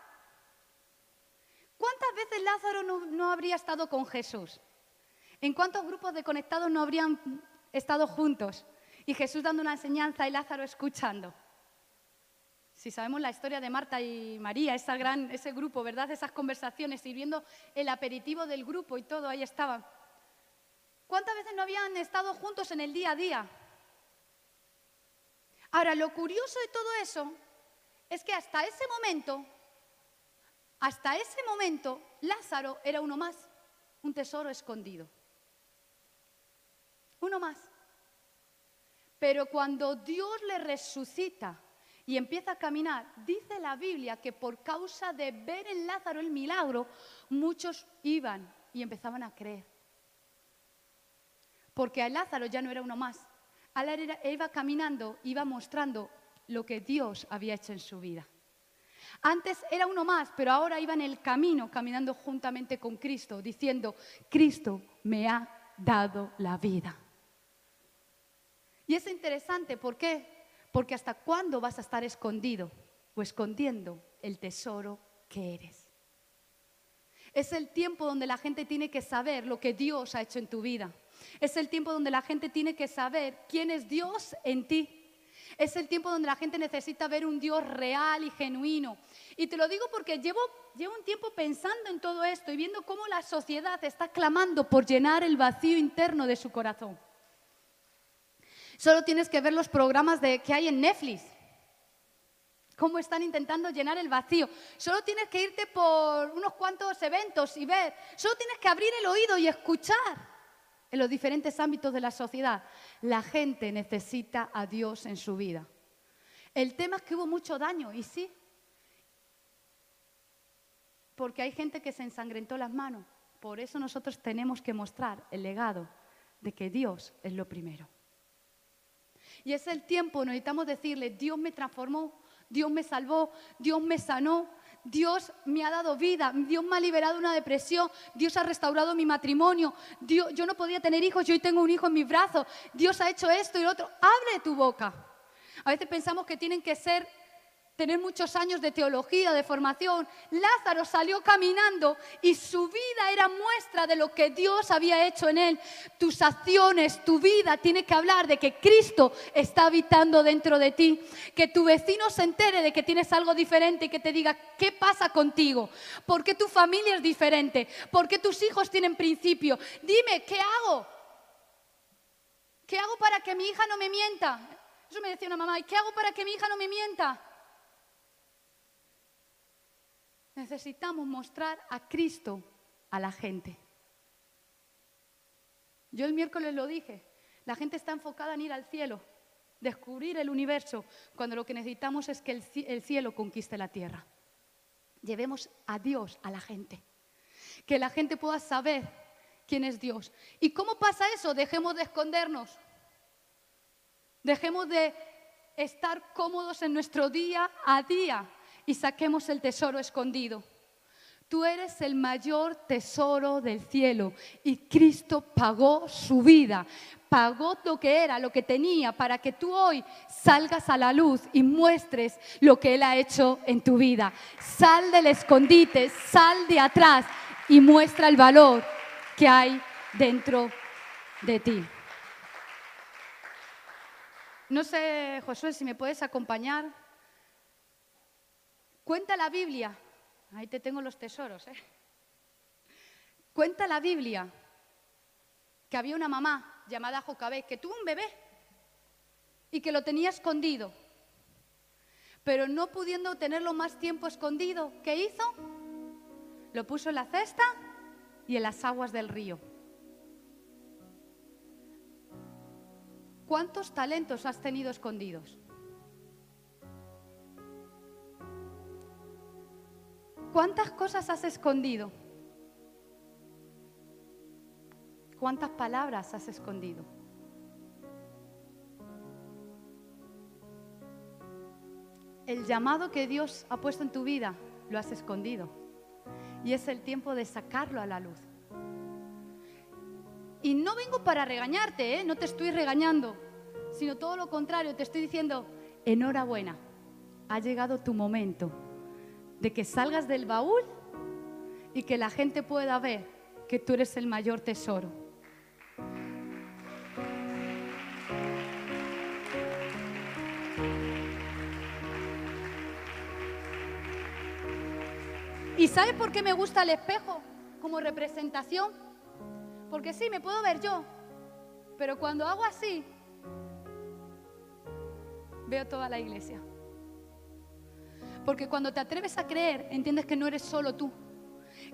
[SPEAKER 1] ¿Cuántas veces Lázaro no, habría estado con Jesús? ¿En cuántos grupos de conectados no habrían estado juntos? Y Jesús dando una enseñanza y Lázaro escuchando. Si sabemos la historia de Marta y María, esa gran, ese grupo, ¿verdad? Esas conversaciones, sirviendo el aperitivo del grupo y todo, ahí estaban. ¿Cuántas veces no habían estado juntos en el día a día? Ahora, lo curioso de todo eso es que hasta ese momento, hasta ese momento, Lázaro era uno más, un tesoro escondido. Uno más. Pero cuando Dios le resucita, y empieza a caminar, dice la Biblia que por causa de ver en Lázaro el milagro, muchos iban y empezaban a creer. Porque a Lázaro ya no era uno más. Él iba caminando, iba mostrando lo que Dios había hecho en su vida. Antes era uno más, pero ahora iba en el camino caminando juntamente con Cristo, diciendo, Cristo me ha dado la vida. Y es interesante, ¿por qué? Porque hasta cuándo vas a estar escondido o escondiendo el tesoro que eres. Es el tiempo donde la gente tiene que saber lo que Dios ha hecho en tu vida. Es el tiempo donde la gente tiene que saber quién es Dios en ti. Es el tiempo donde la gente necesita ver un Dios real y genuino. Y te lo digo porque llevo, llevo un tiempo pensando en todo esto y viendo cómo la sociedad está clamando por llenar el vacío interno de su corazón. Solo tienes que ver los programas de, que hay en Netflix. Cómo están intentando llenar el vacío. Solo tienes que irte por unos cuantos eventos y ver. Solo tienes que abrir el oído y escuchar en los diferentes ámbitos de la sociedad. La gente necesita a Dios en su vida. El tema es que hubo mucho daño, y sí, porque hay gente que se ensangrentó las manos. Por eso nosotros tenemos que mostrar el legado de que Dios es lo primero. Y es el tiempo, necesitamos decirle, Dios me transformó, Dios me salvó, Dios me sanó, Dios me ha dado vida, Dios me ha liberado de una depresión, Dios ha restaurado mi matrimonio, Dios, yo no podía tener hijos, yo hoy tengo un hijo en mis brazos, Dios ha hecho esto y lo otro. Abre tu boca. A veces pensamos que tienen que ser tener muchos años de teología, de formación. Lázaro salió caminando y su vida era muestra de lo que Dios había hecho en él. Tus acciones, tu vida tiene que hablar de que Cristo está habitando dentro de ti. Que tu vecino se entere de que tienes algo diferente y que te diga, ¿qué pasa contigo? ¿Por qué tu familia es diferente? ¿Por qué tus hijos tienen principio? Dime, ¿qué hago? ¿Qué hago para que mi hija no me mienta? Eso me decía una mamá, ¿y qué hago para que mi hija no me mienta? Necesitamos mostrar a Cristo a la gente. Yo el miércoles lo dije, la gente está enfocada en ir al cielo, descubrir el universo, cuando lo que necesitamos es que el cielo conquiste la tierra. Llevemos a Dios a la gente, que la gente pueda saber quién es Dios. ¿Y cómo pasa eso? Dejemos de escondernos, dejemos de estar cómodos en nuestro día a día y saquemos el tesoro escondido. Tú eres el mayor tesoro del cielo y Cristo pagó su vida, pagó lo que era, lo que tenía, para que tú hoy salgas a la luz y muestres lo que Él ha hecho en tu vida. Sal del escondite, sal de atrás y muestra el valor que hay dentro de ti. No sé, Josué, si me puedes acompañar. Cuenta la Biblia Ahí te tengo los tesoros, ¿eh? Cuenta la Biblia que había una mamá llamada Jocabé que tuvo un bebé y que lo tenía escondido. Pero no pudiendo tenerlo más tiempo escondido, ¿qué hizo? Lo puso en la cesta y en las aguas del río. ¿Cuántos talentos has tenido escondidos? ¿Cuántas cosas has escondido? ¿Cuántas palabras has escondido? El llamado que Dios ha puesto en tu vida lo has escondido. Y es el tiempo de sacarlo a la luz. Y no vengo para regañarte, ¿eh? no te estoy regañando, sino todo lo contrario, te estoy diciendo, enhorabuena, ha llegado tu momento de que salgas del baúl y que la gente pueda ver que tú eres el mayor tesoro. ¿Y sabes por qué me gusta el espejo como representación? Porque sí, me puedo ver yo, pero cuando hago así, veo toda la iglesia. Porque cuando te atreves a creer, entiendes que no eres solo tú,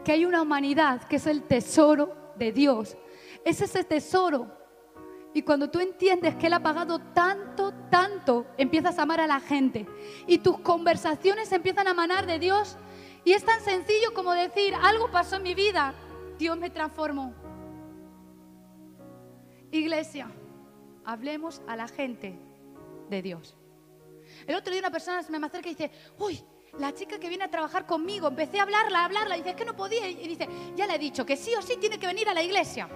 [SPEAKER 1] que hay una humanidad que es el tesoro de Dios. Es ese tesoro. Y cuando tú entiendes que Él ha pagado tanto, tanto, empiezas a amar a la gente. Y tus conversaciones empiezan a manar de Dios. Y es tan sencillo como decir, algo pasó en mi vida, Dios me transformó. Iglesia, hablemos a la gente de Dios. El otro día una persona se me acerca y dice, uy, la chica que viene a trabajar conmigo, empecé a hablarla, a hablarla, y dice, es que no podía, y dice, ya le he dicho que sí o sí tiene que venir a la iglesia.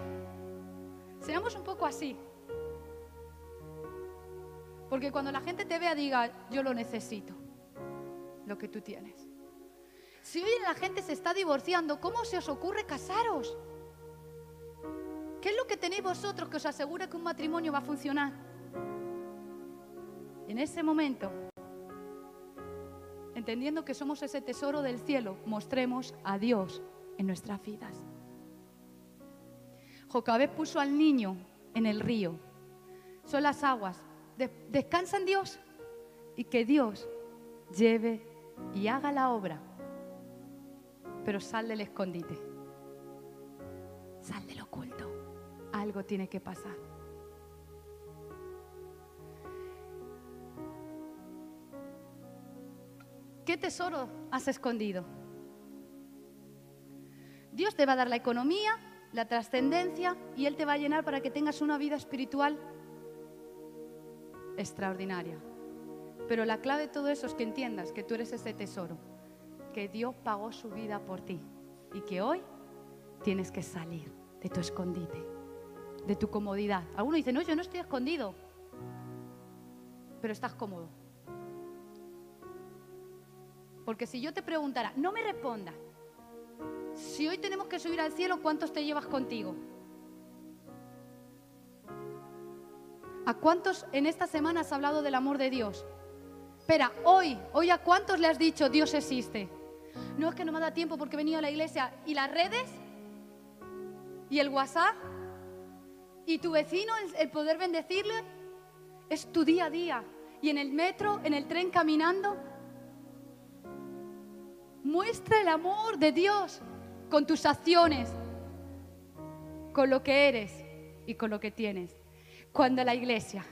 [SPEAKER 1] Seamos un poco así. Porque cuando la gente te vea, diga, yo lo necesito, lo que tú tienes. Si hoy la gente se está divorciando, ¿cómo se os ocurre casaros? ¿Qué es lo que tenéis vosotros que os asegura que un matrimonio va a funcionar? En ese momento, entendiendo que somos ese tesoro del cielo, mostremos a Dios en nuestras vidas. Jocabé puso al niño en el río. Son las aguas. descansa en Dios y que Dios lleve y haga la obra. Pero sal del escondite. Sal del oculto. Algo tiene que pasar. ¿Qué tesoro has escondido? Dios te va a dar la economía, la trascendencia y Él te va a llenar para que tengas una vida espiritual extraordinaria. Pero la clave de todo eso es que entiendas que tú eres ese tesoro, que Dios pagó su vida por ti y que hoy tienes que salir de tu escondite, de tu comodidad. Algunos dicen, no, yo no estoy escondido, pero estás cómodo. Porque si yo te preguntara, no me responda, si hoy tenemos que subir al cielo, ¿cuántos te llevas contigo? ¿A cuántos en esta semana has hablado del amor de Dios? Espera, hoy, hoy a cuántos le has dicho Dios existe. No es que no me da tiempo porque he venido a la iglesia. ¿Y las redes? ¿Y el WhatsApp? ¿Y tu vecino, el poder bendecirle? Es tu día a día. ¿Y en el metro, en el tren caminando? Muestra el amor de Dios con tus acciones, con lo que eres y con lo que tienes. Cuando la iglesia,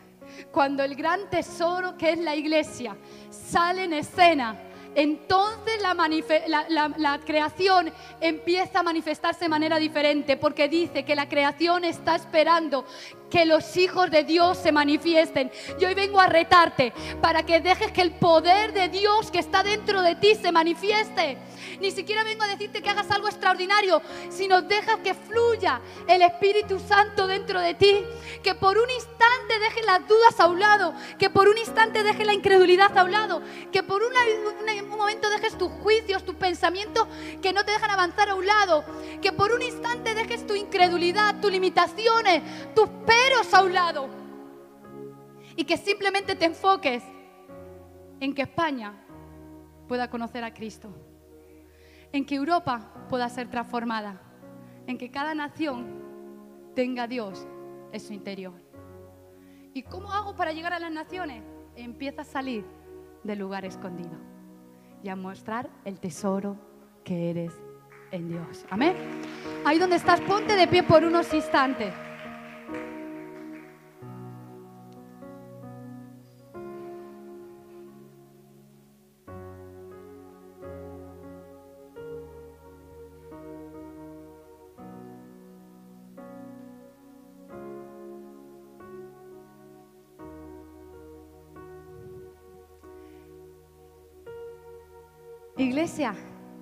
[SPEAKER 1] cuando el gran tesoro que es la iglesia sale en escena, entonces la, creación empieza a manifestarse de manera diferente, porque dice que la creación está esperando que los hijos de Dios se manifiesten. Y hoy vengo a retarte para que dejes que el poder de Dios que está dentro de ti se manifieste. Ni siquiera vengo a decirte que hagas algo extraordinario, sino deja que fluya el Espíritu Santo dentro de ti. Que por un instante dejes las dudas a un lado, que por un instante dejes la incredulidad a un lado, que por un, momento dejes tus juicios, tus pensamientos que no te dejan avanzar a un lado, que por un instante dejes tu incredulidad, tus limitaciones, tus peros a un lado. Y que simplemente te enfoques en que España pueda conocer a Cristo en que Europa pueda ser transformada, en que cada nación tenga a Dios en su interior. ¿Y cómo hago para llegar a las naciones? Empieza a salir del lugar escondido y a mostrar el tesoro que eres en Dios. Amén. Ahí donde estás, ponte de pie por unos instantes.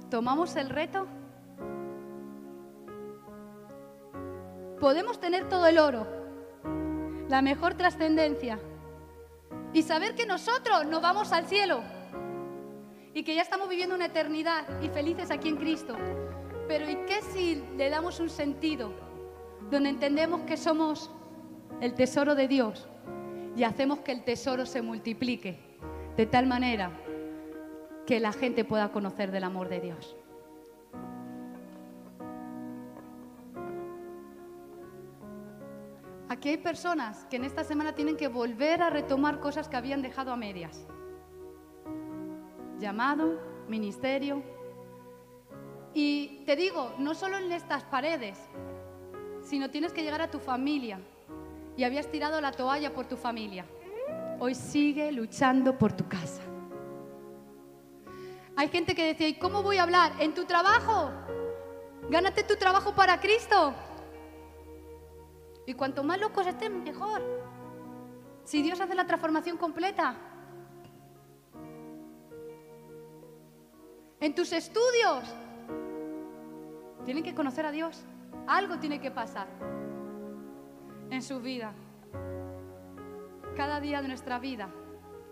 [SPEAKER 1] ¿Tomamos el reto? Podemos tener todo el oro, la mejor trascendencia y saber que nosotros nos vamos al cielo y que ya estamos viviendo una eternidad y felices aquí en Cristo. Pero ¿y qué si le damos un sentido donde entendemos que somos el tesoro de Dios y hacemos que el tesoro se multiplique de tal manera que la gente pueda conocer del amor de Dios. Aquí hay personas que en esta semana tienen que volver a retomar cosas que habían dejado a medias. Llamado, ministerio. Y te digo, no solo en estas paredes, sino tienes que llegar a tu familia. Y habías tirado la toalla por tu familia. Hoy sigue luchando por tu casa. Hay gente que decía, ¿y cómo voy a hablar? ¿En tu trabajo? Gánate tu trabajo para Cristo. Y cuanto más locos estén, mejor. Si Dios hace la transformación completa. En tus estudios. Tienen que conocer a Dios. Algo tiene que pasar en su vida. Cada día de nuestra vida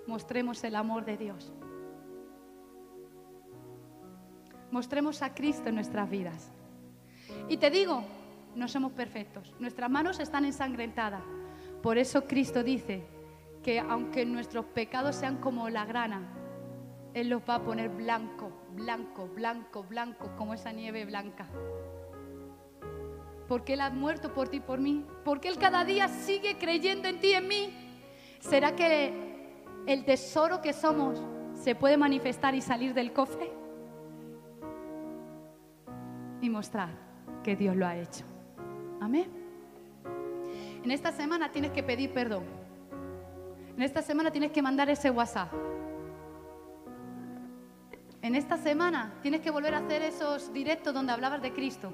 [SPEAKER 1] mostremos el amor de Dios. Mostremos a Cristo en nuestras vidas. Y te digo, no somos perfectos. Nuestras manos están ensangrentadas. Por eso Cristo dice que aunque nuestros pecados sean como la grana, Él los va a poner blanco, blanco, blanco, blanco, como esa nieve blanca. Porque Él ha muerto por ti y por mí. Porque Él cada día sigue creyendo en ti y en mí. ¿Será que el tesoro que somos se puede manifestar y salir del cofre? Y mostrar que Dios lo ha hecho. Amén. En esta semana tienes que pedir perdón. En esta semana tienes que mandar ese WhatsApp. En esta semana tienes que volver a hacer esos directos donde hablabas de Cristo.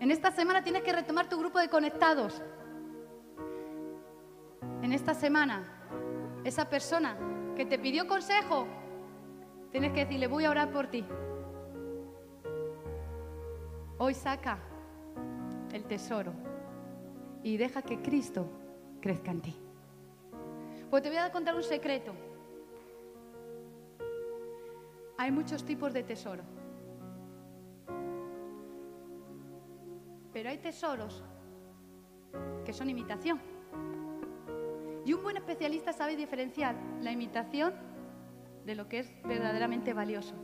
[SPEAKER 1] En esta semana tienes que retomar tu grupo de conectados. En esta semana, esa persona que te pidió consejo, tienes que decirle, voy a orar por ti. Hoy saca el tesoro y deja que Cristo crezca en ti. Pues te voy a contar un secreto. Hay muchos tipos de tesoro. Pero hay tesoros que son imitación. Y un buen especialista sabe diferenciar la imitación de lo que es verdaderamente valioso.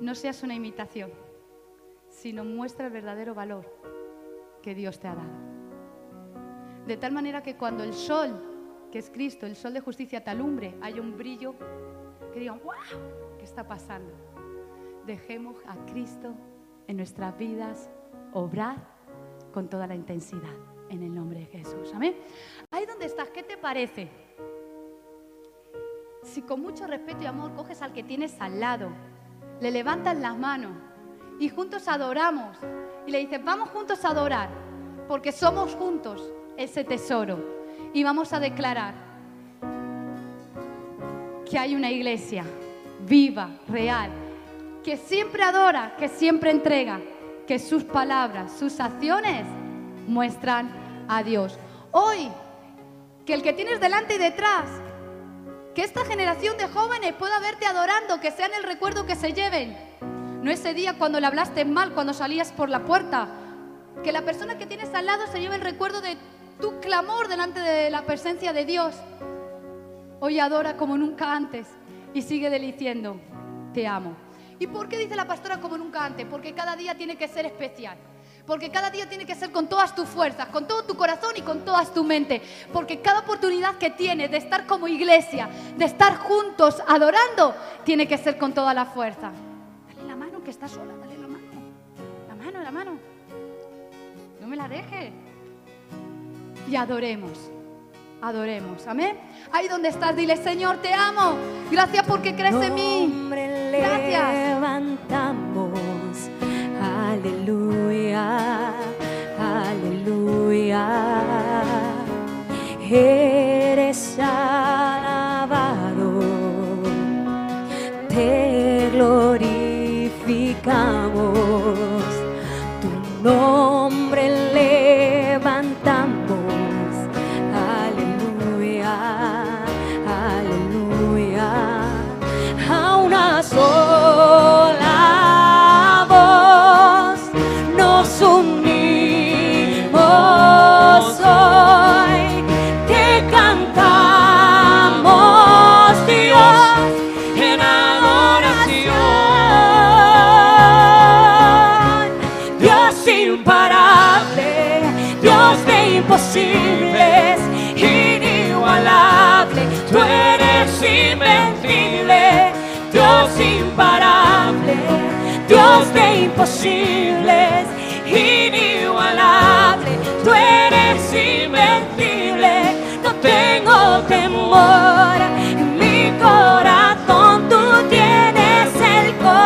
[SPEAKER 1] No seas una imitación sino muestra el verdadero valor que Dios te ha dado. De tal manera que cuando el sol, que es Cristo, el sol de justicia te alumbre, haya un brillo que digan, ¡wow! ¿Qué está pasando? Dejemos a Cristo en nuestras vidas obrar con toda la intensidad en el nombre de Jesús. Amén. Ahí donde estás, ¿qué te parece? Si con mucho respeto y amor coges al que tienes al lado, le levantas las manos y juntos adoramos. Y le dices, vamos juntos a adorar. porque somos juntos ese tesoro. Y vamos a declarar que hay una iglesia viva, real, que siempre adora, que siempre entrega, que sus palabras, sus acciones muestran a Dios. Hoy, que el que tienes delante y detrás, que esta generación de jóvenes pueda verte adorando, que sean el recuerdo que se lleven. No ese día cuando le hablaste mal, cuando salías por la puerta. Que la persona que tienes al lado se lleve el recuerdo de tu clamor delante de la presencia de Dios. Hoy adora como nunca antes y sigue diciendo, te amo. ¿Y por qué dice la pastora como nunca antes? Porque cada día tiene que ser especial. Porque cada día tiene que ser con todas tus fuerzas, con todo tu corazón y con toda tu mente. Porque cada oportunidad que tienes de estar como iglesia, de estar juntos adorando, tiene que ser con toda la fuerza. Que está sola, dale la mano. La mano, la mano. No me la deje. Y adoremos. Adoremos. Amén. Ahí donde estás, dile, Señor, te amo. Gracias porque crees en mí. Gracias.
[SPEAKER 2] Levantamos. Aleluya. Aleluya. Eres imposibles, inigualable, tú eres invencible, Dios imparable, Dios de imposibles, inigualable, tú eres invencible, no tengo temor, en mi corazón tú tienes el control.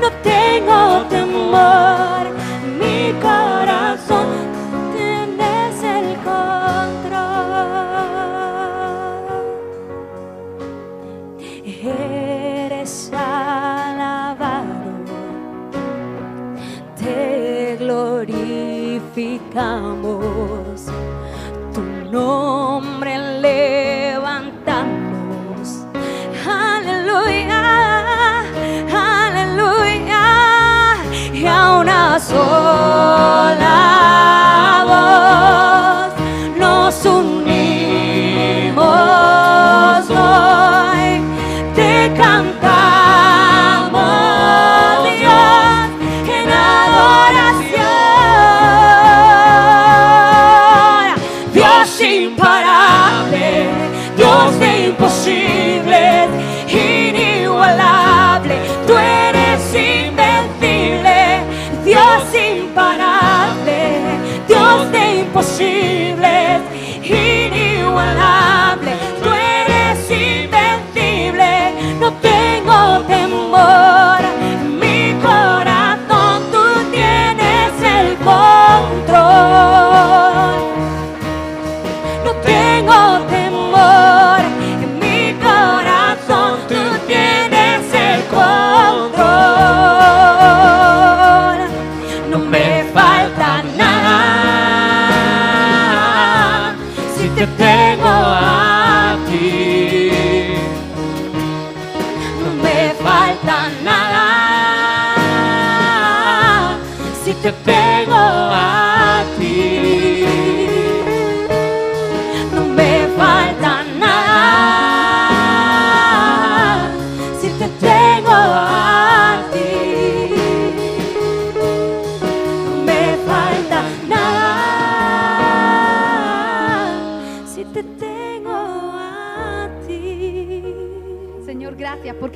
[SPEAKER 2] No tengo temor,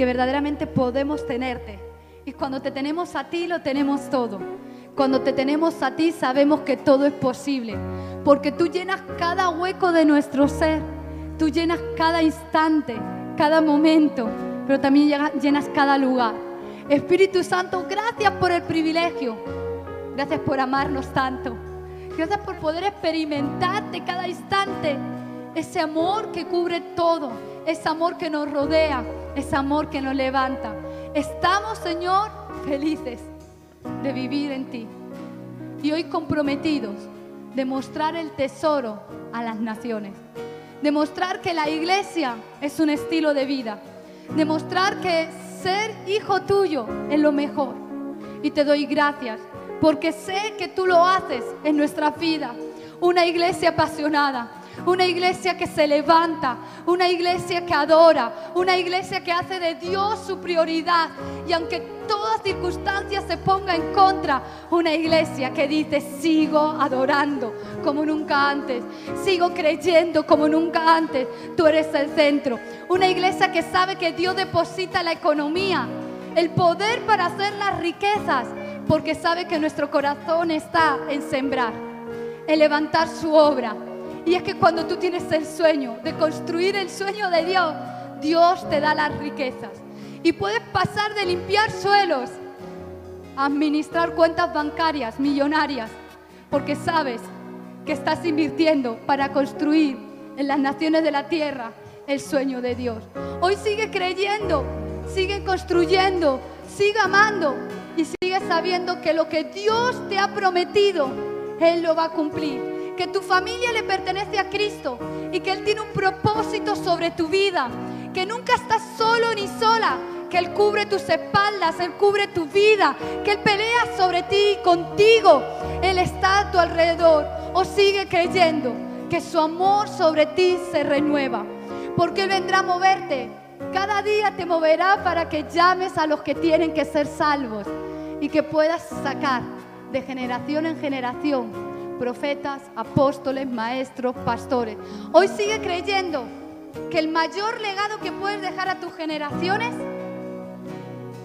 [SPEAKER 1] porque verdaderamente podemos tenerte. Y cuando te tenemos a ti, lo tenemos todo. Cuando te tenemos a ti, sabemos que todo es posible. Porque tú llenas cada hueco de nuestro ser. Tú llenas cada instante, cada momento, pero también llenas cada lugar. Espíritu Santo, gracias por el privilegio. Gracias por amarnos tanto. Gracias por poder experimentarte cada instante. Ese amor que cubre todo. Ese amor que nos rodea. Ese amor que nos levanta. Estamos, Señor, felices de vivir en ti. Y hoy comprometidos de mostrar el tesoro a las naciones. Demostrar que la iglesia es un estilo de vida. Demostrar que ser hijo tuyo es lo mejor. Y te doy gracias porque sé que tú lo haces en nuestra vida. Una iglesia apasionada, una iglesia que se levanta, una iglesia que adora, una iglesia que hace de Dios su prioridad. Y aunque toda circunstancia se ponga en contra, una iglesia que dice, sigo adorando como nunca antes, sigo creyendo como nunca antes, tú eres el centro. Una iglesia que sabe que Dios deposita la economía, el poder para hacer las riquezas, porque sabe que nuestro corazón está en sembrar, en levantar su obra. Y es que cuando tú tienes el sueño de construir el sueño de Dios, Dios te da las riquezas. Y puedes pasar de limpiar suelos a administrar cuentas bancarias millonarias, porque sabes que estás invirtiendo para construir en las naciones de la tierra el sueño de Dios. Hoy sigue creyendo, sigue construyendo, sigue amando y sigue sabiendo que lo que Dios te ha prometido, Él lo va a cumplir que tu familia le pertenece a Cristo y que Él tiene un propósito sobre tu vida, que nunca estás solo ni sola, que Él cubre tus espaldas, Él cubre tu vida, que Él pelea sobre ti y contigo, Él está a tu alrededor o sigue creyendo que su amor sobre ti se renueva, porque Él vendrá a moverte, cada día te moverá para que llames a los que tienen que ser salvos y que puedas sacar de generación en generación profetas, apóstoles, maestros, pastores. Hoy sigue creyendo que el mayor legado que puedes dejar a tus generaciones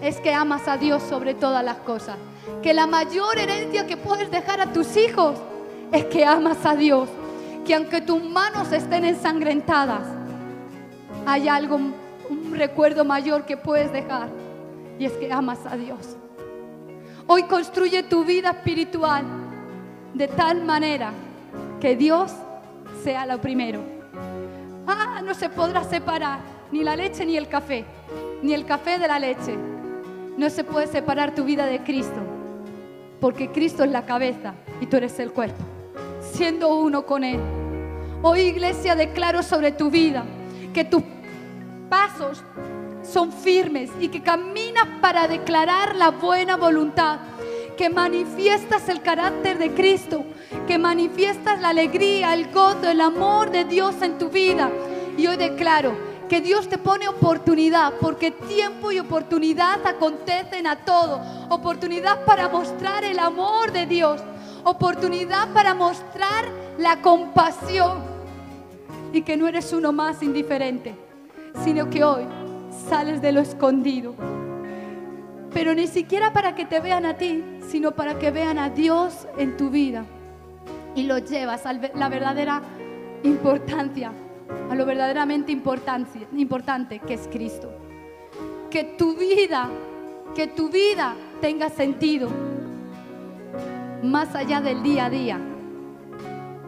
[SPEAKER 1] es que amas a Dios sobre todas las cosas. Que la mayor herencia que puedes dejar a tus hijos es que amas a Dios. Que aunque tus manos estén ensangrentadas, hay algo, un recuerdo mayor que puedes dejar. Y es que amas a Dios. Hoy construye tu vida espiritual de tal manera que Dios sea lo primero. Ah, no se podrá separar ni la leche ni el café, ni el café de la leche. No se puede separar tu vida de Cristo, porque Cristo es la cabeza y tú eres el cuerpo, siendo uno con Él. Hoy iglesia declaro sobre tu vida que tus pasos son firmes y que caminas para declarar la buena voluntad que manifiestas el carácter de Cristo, que manifiestas la alegría, el gozo, el amor de Dios en tu vida. Y hoy declaro que Dios te pone oportunidad, porque tiempo y oportunidad acontecen a todo. Oportunidad para mostrar el amor de Dios, oportunidad para mostrar la compasión y que no eres uno más indiferente, sino que hoy sales de lo escondido pero ni siquiera para que te vean a ti, sino para que vean a Dios en tu vida. Y lo llevas a la verdadera importancia, a lo verdaderamente importante que es Cristo. Que tu vida, que tu vida tenga sentido más allá del día a día.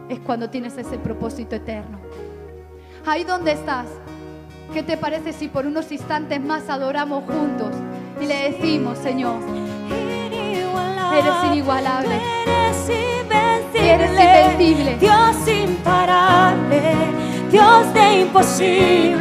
[SPEAKER 1] Es cuando tienes ese propósito eterno. Ahí donde estás, ¿qué te parece si por unos instantes más adoramos juntos? y le decimos, Señor, eres inigualable,
[SPEAKER 2] eres invencible,
[SPEAKER 1] eres invencible.
[SPEAKER 2] Dios imparable, Dios de imposible,